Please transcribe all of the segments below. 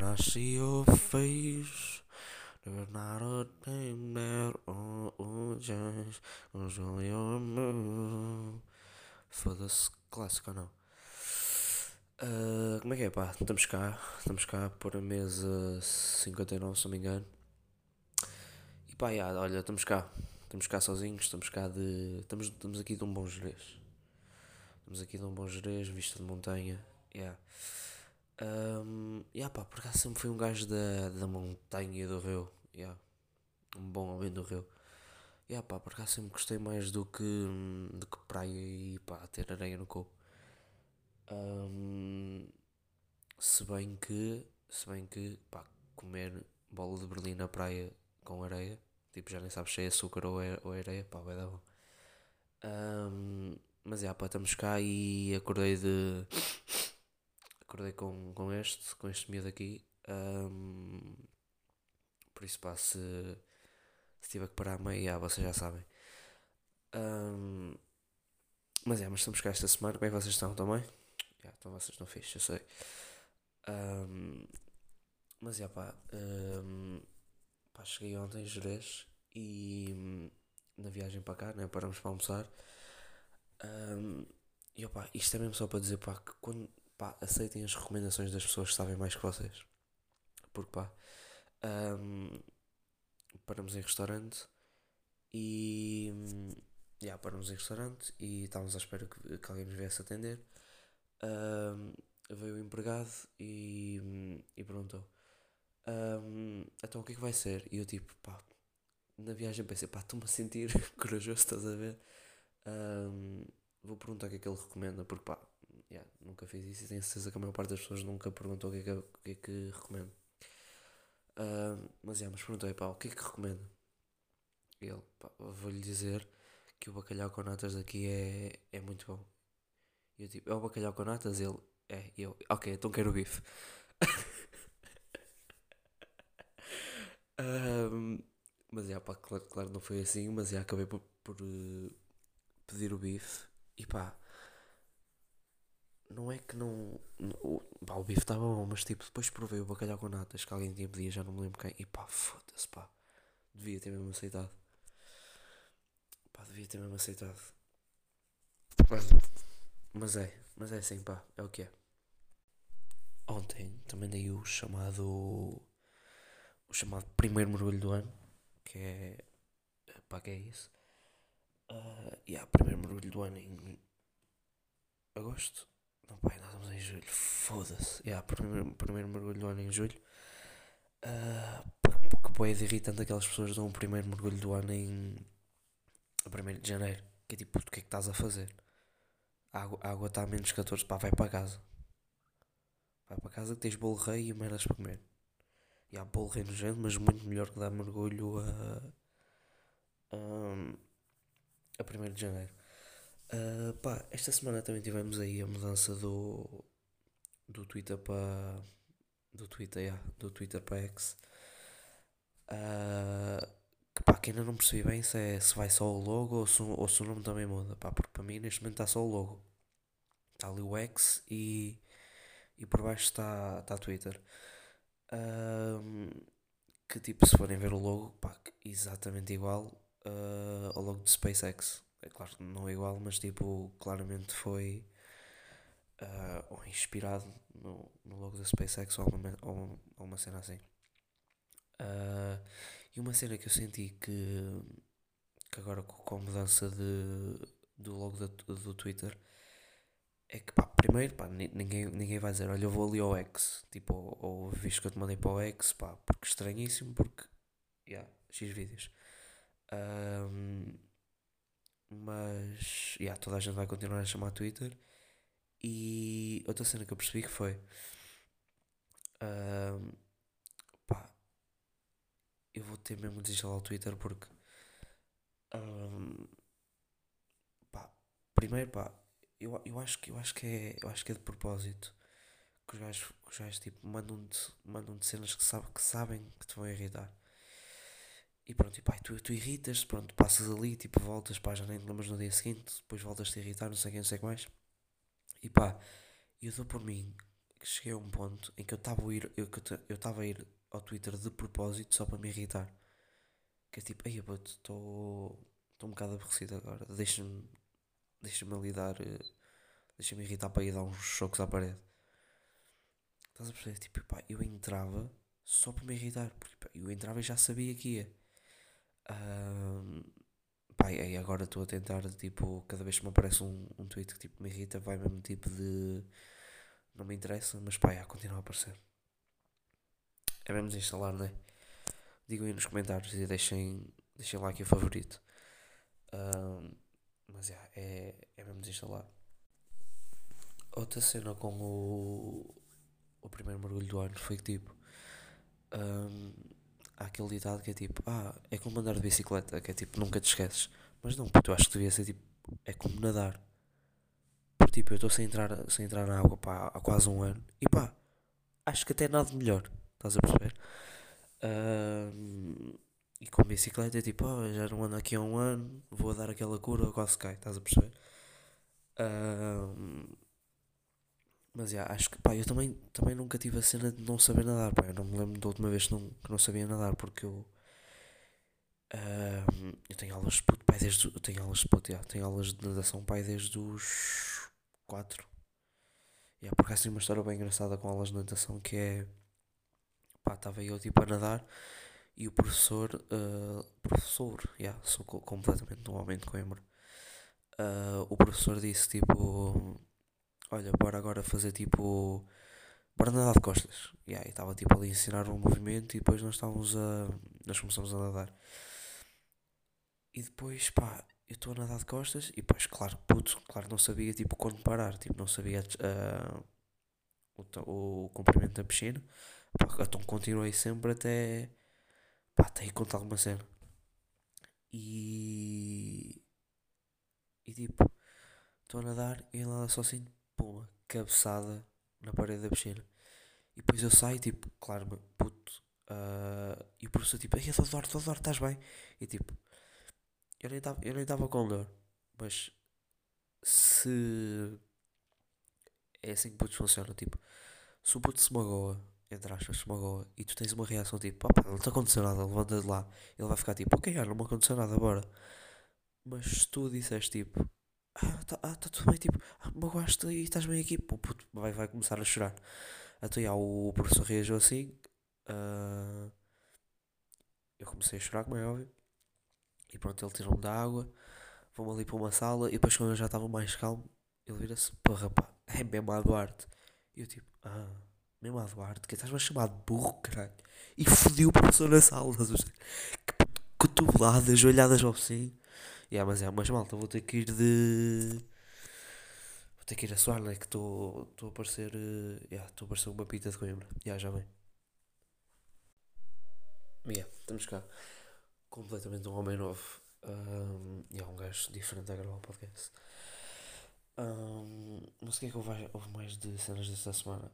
When I see your face, there's not a thing that won't change. I'll show your move. Foda-se, clássico ou não? Uh, como é que é, pá? Estamos cá, estamos cá por a mesa 59, se não me engano. E pá, já, olha, estamos cá. Estamos cá sozinhos, estamos cá de. Estamos, estamos aqui de um bom gerês. Estamos aqui de um bom gerês, vista de montanha. Yeah. Um, yeah, pá, por acaso sempre fui um gajo da, da montanha e do rio. Yeah. Um bom homem do rio. Yeah, pá, por acaso sempre gostei mais do que, do que praia e pá, ter areia no corpo. Um, se bem que, se bem que, pá, comer bola de berlim na praia com areia, tipo, já nem sabes se é açúcar ou, é, ou é areia, pá, vai dar bom. Um, mas, yeah, pá, estamos cá e acordei de acordei com, com este, com este miúdo aqui. Um, por isso, pá, se, se tiver que parar a meia, vocês já sabem. Um, mas é, mas estamos cá esta semana. Como é que vocês estão também? Já, então vocês estão fixe, eu sei. Um, mas já, pá, pá, cheguei ontem em Jerez e na viagem para cá, né, paramos para almoçar. Um, e opá, isto é mesmo só para dizer pá, que quando, pá, aceitem as recomendações das pessoas que sabem mais que vocês. Porque pá, um, paramos em restaurante e. Yeah, paramos em restaurante e estávamos à espera que, que alguém nos viesse atender. Um, veio o empregado e, e perguntou: um, Então o que é que vai ser? E eu, tipo, pá, na viagem pensei: pá, estou-me a sentir corajoso, estás a ver? Um, vou perguntar o que é que ele recomenda, porque pá, Yeah, nunca fiz isso e tenho certeza que a maior parte das pessoas nunca perguntou o que é que, o que, é que recomendo. Uh, mas, yeah, mas perguntei, pá, o que é que recomendo? Ele, pá, vou-lhe dizer que o bacalhau com natas aqui é, é muito bom. E eu tipo, é o bacalhau com natas? Ele, é. Eu, ok, então quero o bife. mas, yeah, pá, claro, claro, não foi assim, mas, yeah, acabei por, por uh, pedir o bife. E pá, não é que não. O, pá, o bife estava bom, mas tipo, depois provei o bacalhau com natas que alguém tinha pedido, já não me lembro quem. E pá, foda-se, pá. Devia ter mesmo aceitado. Pá, devia ter mesmo aceitado. Mas, mas é, mas é assim, pá, é o que é. Ontem também dei o chamado. O chamado primeiro mergulho do ano, que é. pá, que é isso? Uh, e yeah, primeiro mergulho do ano em agosto. Não, pai, nós estamos em julho. Foda-se. Yeah, primeiro, primeiro mergulho do ano em julho. Uh, porque pode irritante aquelas pessoas dão o primeiro mergulho do ano em. a 1 de janeiro. Que é tipo, o que é que estás a fazer? A água está a menos 14. Pá, vai para casa. Vai para casa que tens bolo rei e merdas para comer. E há bolo rei nojento, mas muito melhor que dar mergulho a. a, a 1 de janeiro. Uh, pá, esta semana também tivemos aí a mudança do, do Twitter para. Do Twitter, yeah, do Twitter para X. Uh, que pá, que ainda não percebi bem se, é, se vai só o logo ou se, ou se o nome também muda. Pá, porque para mim neste momento está só o logo. Está ali o X e, e por baixo está, está Twitter. Uh, que tipo, se forem ver o logo, pá, exatamente igual uh, ao logo de SpaceX é claro que não é igual, mas tipo, claramente foi uh, inspirado no, no logo da SpaceX ou uma, ou, ou uma cena assim. Uh, e uma cena que eu senti que, que agora com a mudança de, do logo do, do Twitter é que pá, primeiro pá, ninguém, ninguém vai dizer olha eu vou ali ao X, tipo, ou, ou visto que eu te mandei para o X, pá, porque estranhíssimo, porque, yeah, X vídeos. Um, mas, yeah, toda a gente vai continuar a chamar Twitter. E outra cena que eu percebi que foi. Pá, eu vou ter mesmo de desinstalar o Twitter porque. Um, pá, primeiro, pá, eu, eu, acho que, eu, acho que é, eu acho que é de propósito que os gajos, os gajos tipo, mandam-te mandam cenas que, sabe, que sabem que te vão irritar. E pronto, e pá, tu, tu irritas, pronto, passas ali, tipo, voltas, pá, já nem te lembras no dia seguinte, depois voltas-te a irritar, não sei quem, não sei o que mais. E pá, eu dou por mim que cheguei a um ponto em que eu estava a ir, eu estava a ir ao Twitter de propósito só para me irritar. Que é tipo, ei, estou estou um bocado aborrecido agora, deixa-me deixa-me ali dar, eh, deixa-me irritar para ir dar uns choques à parede. Estás a perceber? Tipo, pá, eu entrava só para me irritar, porque pá, eu entrava e já sabia que ia. Pá, e agora estou a tentar, tipo, cada vez que me aparece um, um tweet que tipo, me irrita, vai mesmo tipo de. Não me interessa, mas pá, já, continua a aparecer. É mesmo desinstalar, não é? Digam aí nos comentários e deixem, deixem lá aqui o favorito. Um, mas já, é, é mesmo desinstalar. Outra cena com o, o primeiro mergulho do ano foi que tipo. Um, há aquele ditado que é tipo, ah, é como andar de bicicleta, que é tipo, nunca te esqueces. Mas não, puto, eu acho que devia ser tipo, é como nadar. Porque tipo, eu estou sem entrar, sem entrar na água pá, há quase um ano e pá, acho que até nada melhor, estás a perceber? E com bicicleta é tipo, oh, já não ando aqui há um ano, vou dar aquela curva, quase cai, estás a perceber? Mas yeah, acho que pá, eu também, também nunca tive a cena de não saber nadar, pá. Eu não me lembro da última vez que não, que não sabia nadar porque eu. Um, eu tenho aulas de puto, pai, desde. Eu tenho aulas de puto, yeah, tenho aulas de natação, pai, desde os 4. Yeah, porque há assim uma história bem engraçada com aulas de natação que é. Pá, estava eu tipo a nadar e o professor. Uh, professor, yeah, sou completamente um homem de Coimbra. Uh, o professor disse tipo olha, bora agora fazer tipo. Bora nadar de costas. E aí estava tipo ali a ensinar um movimento e depois nós estávamos a. Nós começamos a nadar. E depois, pá, eu estou a nadar de costas e depois, claro, puto, claro, não sabia tipo quando parar, tipo, não sabia uh, o, o comprimento da piscina. Pá, então continuei sempre até. pá, até ir contar alguma cena. E. E tipo, estou a nadar e ela sozinho puma, cabeçada na parede da piscina. E depois eu saio, tipo, claro, puto. Uh, e o professor, tipo, ai, estou dor, estou dor, estás bem? E tipo, eu nem estava, eu nem estava com dor, mas se é assim que putos funcionam, tipo, se o puto se magoa, entre aspas, se magoa, e tu tens uma reação tipo, pá, não está acontecendo nada, levanta de lá, ele vai ficar tipo, ok, não me aconteceu nada, bora. Mas se tu disseste tipo, ah, tá, ah, tá tudo bem, tipo, ah, magoaste e estás bem aqui, pô, puto, vai, vai começar a chorar. Então, já, o professor reagiu assim, uh, eu comecei a chorar, como é óbvio, e pronto, ele tirou-me da água, vamos ali para uma sala, e depois quando eu já estava mais calmo, ele vira-se, porra, pá, é mesmo a Duarte. E eu tipo, ah, mesmo a Duarte, que estás-me a chamar de burro, caralho. E fodiu o professor na sala, cotoveladas, olhadas ao focinho. Yeah, mas é, mas malta, vou ter que ir de. Vou ter que ir a suar, né? Que estou a parecer. Uh, yeah, estou a parecer uma pita de Coimbra. Yeah, já vem. Yeah, estamos cá. Completamente um homem novo. Um, e yeah, um gajo diferente a gravar o podcast. Um, não sei o que é que houve, houve mais de cenas desta semana.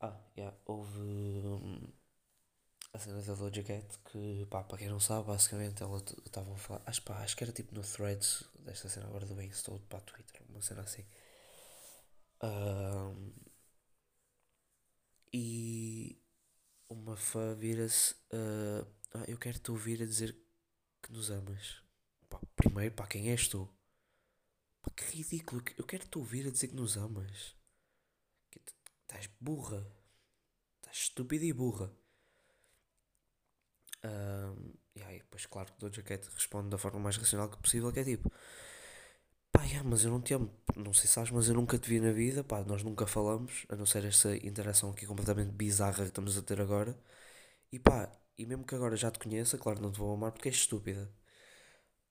Ah, yeah, houve. Um, a cena da Doja Cat, que pá, para quem não sabe, basicamente ela estava a falar, acho, pá, acho que era tipo no threads desta cena agora do Insta para Twitter, uma cena assim. Um, e uma fã vira-se, uh, ah, eu quero-te ouvir a dizer que nos amas. Pá, primeiro, pá, quem és tu? Pá, que ridículo, eu quero-te ouvir a dizer que nos amas. Estás burra. Estás estúpida e burra. Um, e aí, depois, claro que Doja Cat responde da forma mais racional que possível, que é tipo, pá, yeah, mas eu não te amo, não sei se sabes, mas eu nunca te vi na vida, pá, nós nunca falamos, a não ser esta interação aqui completamente bizarra que estamos a ter agora, e pá, e mesmo que agora já te conheça, claro, não te vou amar porque és estúpida.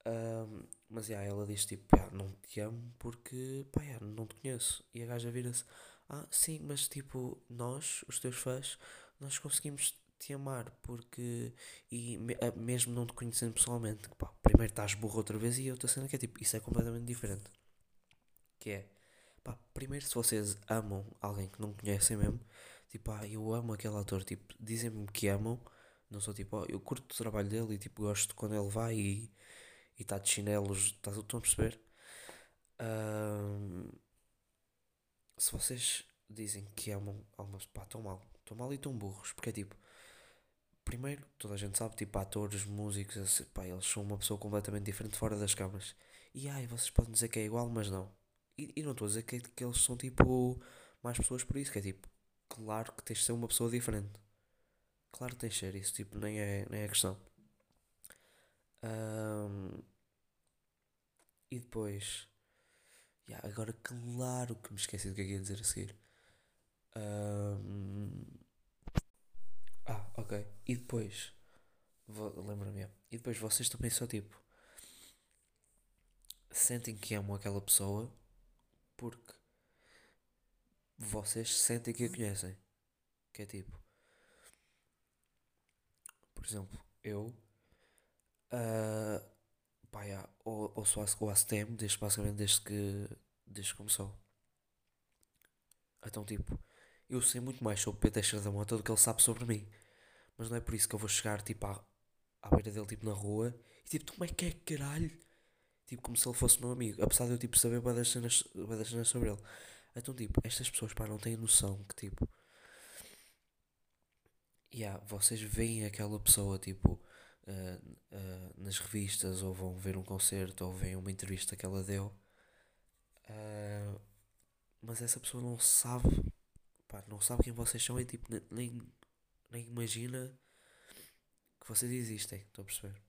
Um, mas yeah, ela diz tipo, yeah, não te amo porque, pá, yeah, não te conheço. E a gaja vira-se, ah, sim, mas tipo, nós, os teus fãs, nós conseguimos te amar, porque. E mesmo não te conhecendo pessoalmente, pá, primeiro estás burro outra vez e outra cena que é tipo, isso é completamente diferente. Que é, pá, primeiro se vocês amam alguém que não conhecem mesmo, tipo, ah, eu amo aquele ator, tipo, dizem-me que amam, não sou tipo, oh, eu curto o trabalho dele e tipo, gosto quando ele vai e está de chinelos, estás, estão a perceber? Um, se vocês dizem que amam almas, pá, tão mal, tão mal e tão burros, porque é tipo, primeiro, toda a gente sabe, tipo, atores, músicos, assim, pá, eles são uma pessoa completamente diferente fora das câmaras. E ai, vocês podem dizer que é igual, mas não. E, e não estou a dizer que, que eles são tipo mais pessoas por isso, que é tipo, claro que tens de ser uma pessoa diferente. Claro que tens de ser isso, tipo, nem é, nem é questão. Ahm, e depois, yeah, agora claro que me esqueci do que é que ia dizer a seguir. Ahm, ah, ok. E depois, lembra-me, e depois vocês também só tipo, sentem que amam aquela pessoa porque vocês sentem que a conhecem. Que é tipo, por exemplo, eu, ah, pá, yeah, ou, ouço o o ASTM desde, basicamente desde que, desde que começou. Então, tipo, eu sei muito mais sobre Pedro Teixeira da Mota do que ele sabe sobre mim. Mas não é por isso que eu vou chegar, tipo, à, à beira dele, tipo, na rua e, tipo, como é que é, caralho? Tipo, como se ele fosse meu amigo. Apesar de eu, tipo, saber bué das cenas, cenas sobre ele. Então, tipo, estas pessoas, pá, não têm noção que, tipo, yeah, vocês veem aquela pessoa, tipo, ah, ah, nas revistas, ou vão ver um concerto, ou veem uma entrevista que ela deu, ah, mas essa pessoa não sabe, pá, não sabe quem vocês são e, tipo, ne- nem, nem imagina que vocês existem, estão a perceber?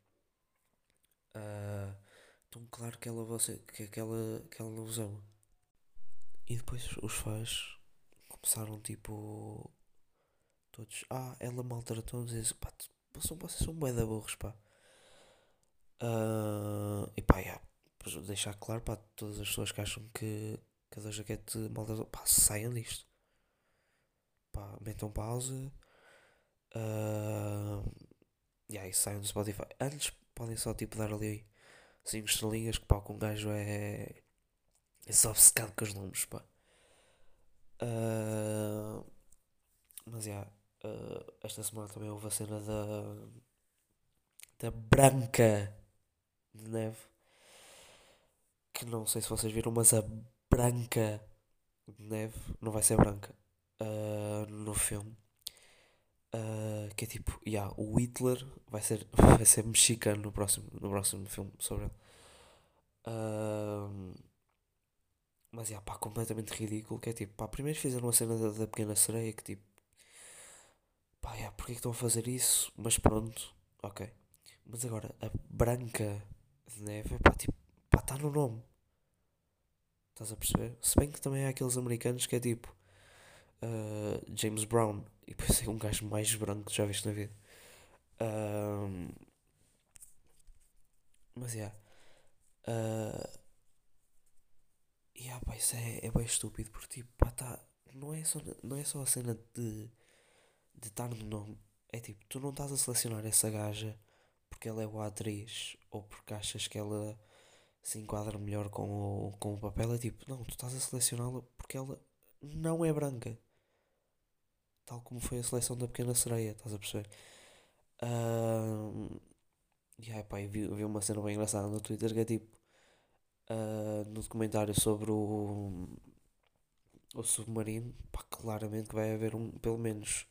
Ah, então, claro que ela, você, que aquela, que ela não ama. E depois os fãs começaram, tipo, todos, ah, ela maltratou-nos, e pá, vocês são, bué da burros, pá. Ah, e pá, yeah, deixar claro para todas as pessoas que acham que, que a Doja Cat maltratou, pá, saiam disto. Pá, metam pausa. Uh, e saiam do Spotify. Antes podem só tipo dar ali 5 estrelinhas que pá, que um gajo é, é só obcecado com os nomes, pá. Ah, mas yeah, ah, esta semana também houve a cena da, da Branca de Neve. Que não sei se vocês viram, mas a Branca de Neve não vai ser branca ah, no filme. Ah, que é tipo, yeah, o Hitler vai ser, vai ser mexicano no próximo, no próximo filme sobre ele. Ah, mas yeah, pá, completamente ridículo. Que é tipo, pá, primeiro fizeram a cena da, da Pequena Sereia. Que tipo, pá, yeah, porque é que estão a fazer isso? Mas pronto, ok. Mas agora, a Branca de Neve, pá, tipo, pá, está no nome. Estás a perceber? Se bem que também há aqueles americanos que é tipo ah, James Brown e depois é um gajo mais branco que já viste na vida. Ahm, mas yeah. ah, yeah, pá, isso é, é bem estúpido porque tipo, pá, tá, não é só, não é só a cena de de estar no nome. É tipo, tu não estás a selecionar essa gaja porque ela é boa atriz ou porque achas que ela se enquadra melhor com o, com o papel. É tipo, não, tu estás a selecioná-la porque ela não é branca. Tal como foi a seleção da Pequena Sereia, estás a perceber? Ahm, e aí, pá, eu vi, vi uma cena bem engraçada no Twitter que é tipo, ah, no documentário sobre o, o submarino, pá, claramente que vai haver um, pelo menos,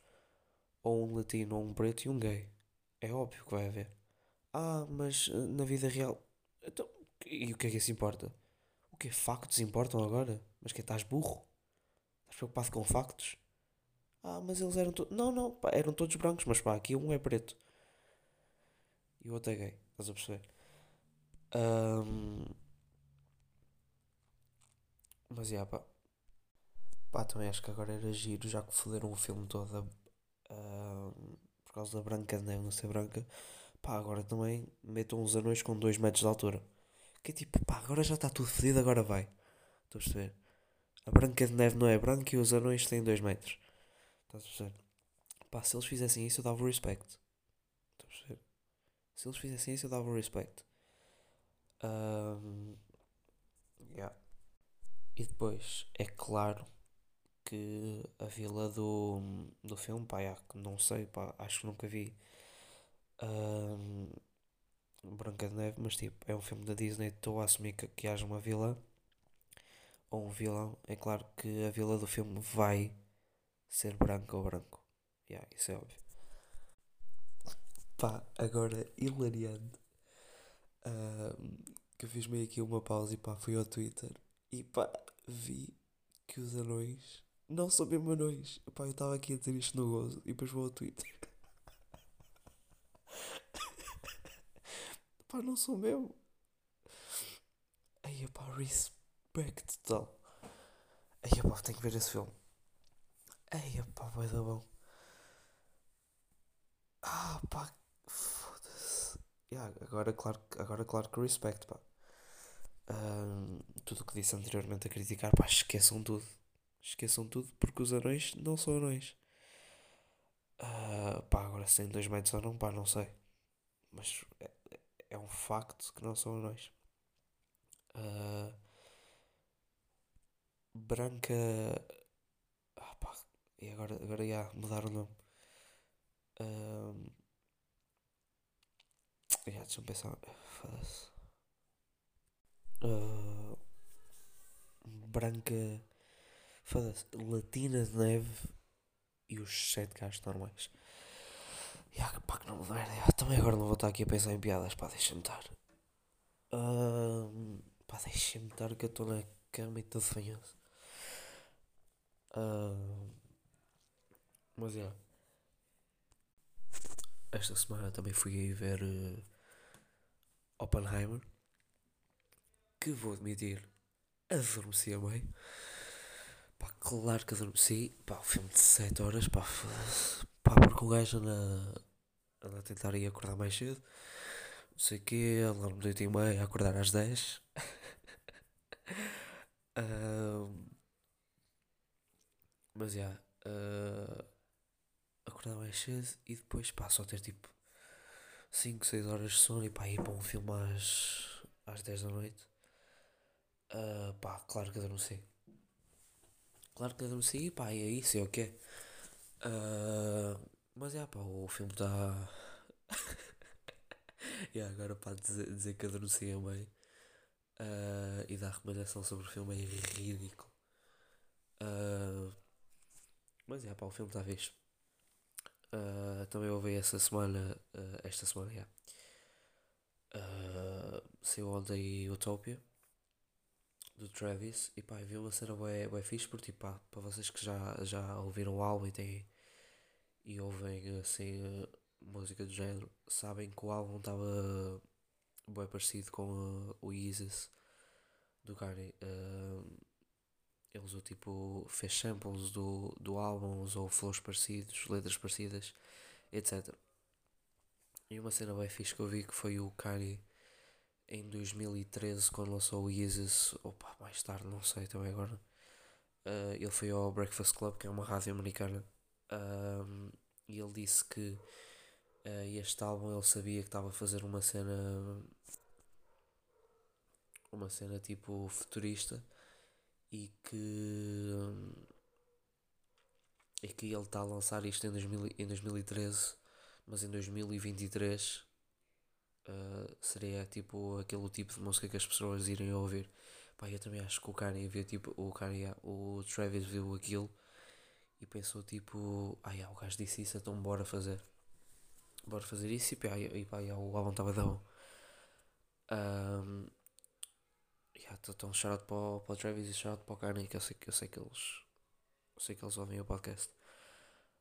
ou um latino, ou um preto e um gay. É óbvio que vai haver. Ah, mas ah, na vida real. Então, e o que é que isso importa? O que Factos importam agora? Mas que estás burro? Estás preocupado com factos? Ah, mas eles eram todos. Não, não, pá, eram todos brancos, mas pá, aqui um é preto e o outro é gay. Estás a perceber? Ahm, mas yeah, pá. Pá, também acho que agora era giro, já que foderam o filme todo ahm, por causa da Branca de Neve não ser branca. Pá, agora também metam uns anões com 2 metros de altura. Que é tipo, pá, agora já está tudo fedido, agora vai. Estou a perceber? A Branca de Neve não é branca e os anões têm 2 metros. Estás a perceber? Pá, se eles fizessem isso eu dava o respect. Estás a perceber? Se eles fizessem isso eu dava o respect. Ahm, yeah. E depois, é claro que a vila do, do filme, pá, yeah, não sei, pá, acho que nunca vi ahm, Branca de Neve, mas tipo, é um filme da Disney, estou a assumir que, que haja uma vila, ou um vilão, é claro que a vila do filme vai ser branca ou branco. Yeah, isso é óbvio. Pá, agora hilariante. Um, que eu fiz meio aqui uma pausa e pá, fui ao Twitter e pá, vi que os anões não são mesmo anões. Pá, eu estava aqui a dizer isto no gozo e depois vou ao Twitter. pá, não sou mesmo. Aí, pá, respect total. Aí, pá, tenho que ver esse filme. Aí, pá, vai dar bom. Ah, pá, foda-se. Yeah, agora, claro, agora, claro que respect, pá. Um, tudo o que disse anteriormente a criticar, pá, esqueçam tudo. Esqueçam tudo porque os anões não são anões. Uh, pá, agora se tem 2 metros ou não, pá, não sei. Mas é, é um facto que não são anões. Uh, branca. Ah, pá, e agora, agora ia mudar o nome. Uh, yeah, deixa-me pensar. Foda-se. Uh, branca. Foda-se. Latina de neve e os sete gajos normais. Yeah, pá, que não me merda. Também agora não vou estar aqui a pensar em piadas. Pá, deixa-me estar. Uh, pá, deixa-me estar que eu estou na cama e todo fanhoso. Uh, mas é. Esta semana também fui ver uh, Oppenheimer. Que vou admitir, adormeci meio. Pá, claro que adormeci. Pá, o filme de 7 horas. Pá, pá porque o gajo anda, anda a tentar ir acordar mais cedo. Não sei o quê, alarme de 8 e meia, acordar às 10. uh, mas já. Yeah, uh, acordar mais cedo e depois pá, só ter tipo 5, 6 horas de sono e pá, ir para um filme às, às 10 da noite. Uh, pá, claro que adormeci. Claro que adormeci e pá, e é isso, é o que uh, Mas é pá, o filme está. e agora pá, dizer, dizer que adormeci é bem. Uh, e dar recomendação sobre o filme é ridículo. Uh, mas é pá, o filme está fixe. Uh, também ouvi essa semana, uh, esta semana, já. Uh, saiu ontem Utopia do Travis e pá, vi uma cena bem, bem fixe porque pá, para vocês que já, já ouviram o álbum e, têm, e ouvem assim música do género, sabem que o álbum estava bem parecido com o Isis do Kanye. Ele usou tipo, fez samples do, do álbum, usou flows parecidos, letras parecidas, etc. E uma cena bem fixe que eu vi que foi o Kanye em 2013 quando lançou o Yeezus, opa, mais tarde, não sei também agora. Uh, ele foi ao Breakfast Club, que é uma rádio americana, um, e ele disse que uh, este álbum ele sabia que estava a fazer uma cena uma cena tipo futurista e que e que ele está a lançar isto em, 2000, em 2013 mas em 2023 uh, seria tipo aquele tipo de música que as pessoas irem ouvir. Pá, eu também acho que o Kanye viu tipo o Kanye, o Travis viu aquilo e pensou tipo ah yeah, o gajo disse isso então bora fazer. Bora fazer isso e pá, e, pá, yeah, o álbum estava bom um, yeah, então para o, para o Travis e shout out para o Kanye que eu sei, que eu sei que eles eu sei que eles ouvem o podcast.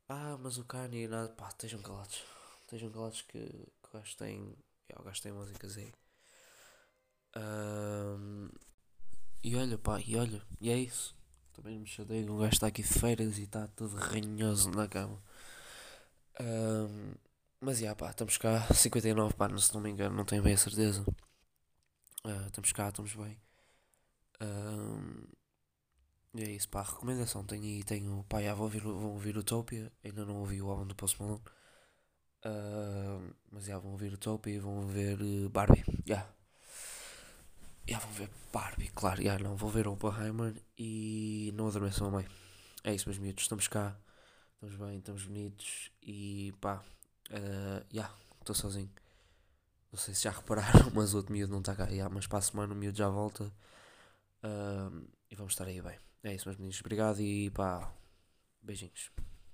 Ah mas o Kanye nada pá estejam calados. Estejam calados que, que o gajo tem yeah, o gajo tem músicas aí. Um, e olha pá e olha e é isso. Também me chateio um gajo está aqui de feiras e está todo ranhoso na cama. Um, mas já yeah, pá estamos cá. 59 pá se não me engano não tenho bem a certeza. Uh, estamos cá estamos bem um, e é isso, pá, recomendação. Tenho aí, tenho, pá, já vou ouvir, vão ouvir Utopia. Ainda não ouvi o álbum do Post Malone. Uh, mas já vão ouvir Utopia e vão ver uh, Barbie. Já. Já vão ver Barbie, claro. Já não, vou ver Oppenheimer e não adormeçam a mãe. É isso, meus miúdos. Estamos cá. Estamos bem, estamos bonitos. E pá, uh, já, estou sozinho. Não sei se já repararam, mas outro miúdo não está cá. Yeah, mas para a semana o miúdo já volta. Uh, e vamos estar aí bem. É isso, meus meninos. Obrigado e pá, beijinhos.